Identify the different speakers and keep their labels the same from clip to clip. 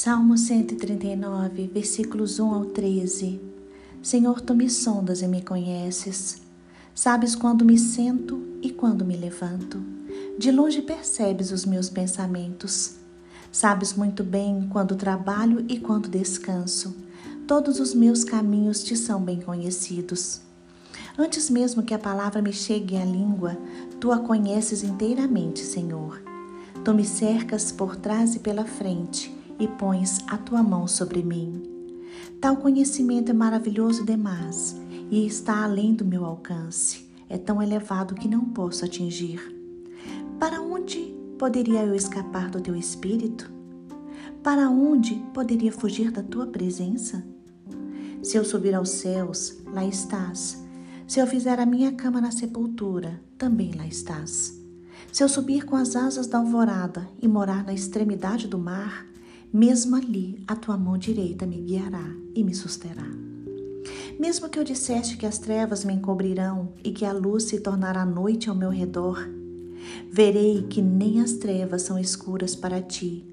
Speaker 1: Salmo 139, versículos 1 ao 13. Senhor, tu me sondas e me conheces. Sabes quando me sento e quando me levanto. De longe percebes os meus pensamentos. Sabes muito bem quando trabalho e quando descanso. Todos os meus caminhos te são bem conhecidos. Antes mesmo que a palavra me chegue à língua, tu a conheces inteiramente, Senhor. Tu me cercas por trás e pela frente e pões a tua mão sobre mim. Tal conhecimento é maravilhoso demais e está além do meu alcance. É tão elevado que não posso atingir. Para onde poderia eu escapar do teu espírito? Para onde poderia fugir da tua presença? Se eu subir aos céus, lá estás. Se eu fizer a minha cama na sepultura, também lá estás. Se eu subir com as asas da alvorada e morar na extremidade do mar, mesmo ali a tua mão direita me guiará e me susterá. Mesmo que eu disseste que as trevas me encobrirão e que a luz se tornará noite ao meu redor, verei que nem as trevas são escuras para ti.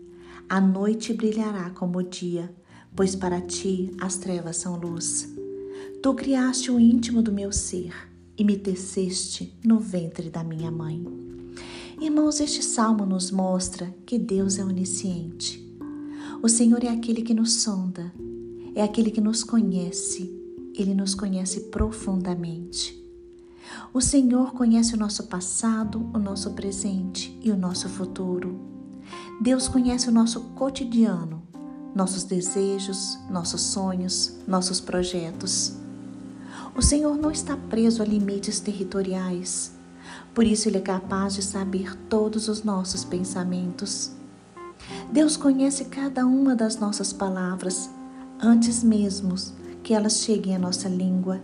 Speaker 1: A noite brilhará como o dia, pois para ti as trevas são luz. Tu criaste o íntimo do meu ser e me teceste no ventre da minha mãe. Irmãos, este salmo nos mostra que Deus é onisciente o Senhor é aquele que nos sonda, é aquele que nos conhece, ele nos conhece profundamente. O Senhor conhece o nosso passado, o nosso presente e o nosso futuro. Deus conhece o nosso cotidiano, nossos desejos, nossos sonhos, nossos projetos. O Senhor não está preso a limites territoriais, por isso Ele é capaz de saber todos os nossos pensamentos. Deus conhece cada uma das nossas palavras antes mesmo que elas cheguem à nossa língua.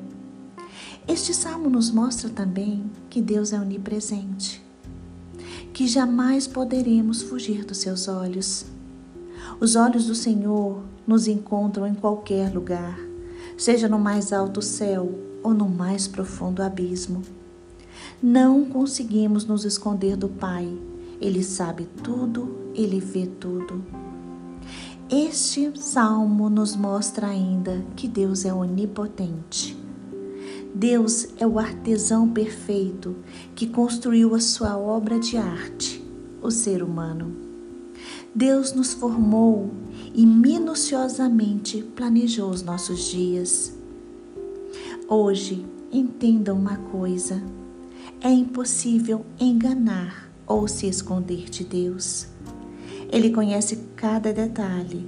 Speaker 1: Este salmo nos mostra também que Deus é onipresente, que jamais poderemos fugir dos seus olhos. Os olhos do Senhor nos encontram em qualquer lugar, seja no mais alto céu ou no mais profundo abismo. Não conseguimos nos esconder do Pai ele sabe tudo, ele vê tudo. Este salmo nos mostra ainda que Deus é onipotente. Deus é o artesão perfeito que construiu a sua obra de arte, o ser humano. Deus nos formou e minuciosamente planejou os nossos dias. Hoje, entenda uma coisa: é impossível enganar ou se esconder de Deus. Ele conhece cada detalhe,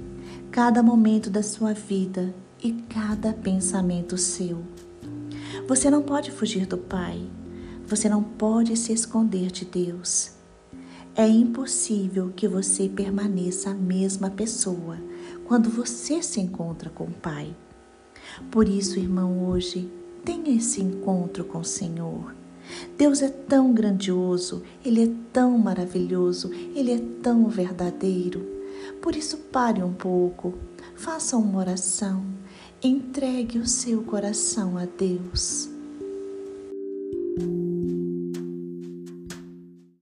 Speaker 1: cada momento da sua vida e cada pensamento seu. Você não pode fugir do Pai, você não pode se esconder de Deus. É impossível que você permaneça a mesma pessoa quando você se encontra com o Pai. Por isso, irmão, hoje tenha esse encontro com o Senhor. Deus é tão grandioso, Ele é tão maravilhoso, Ele é tão verdadeiro. Por isso, pare um pouco, faça uma oração, entregue o seu coração a Deus.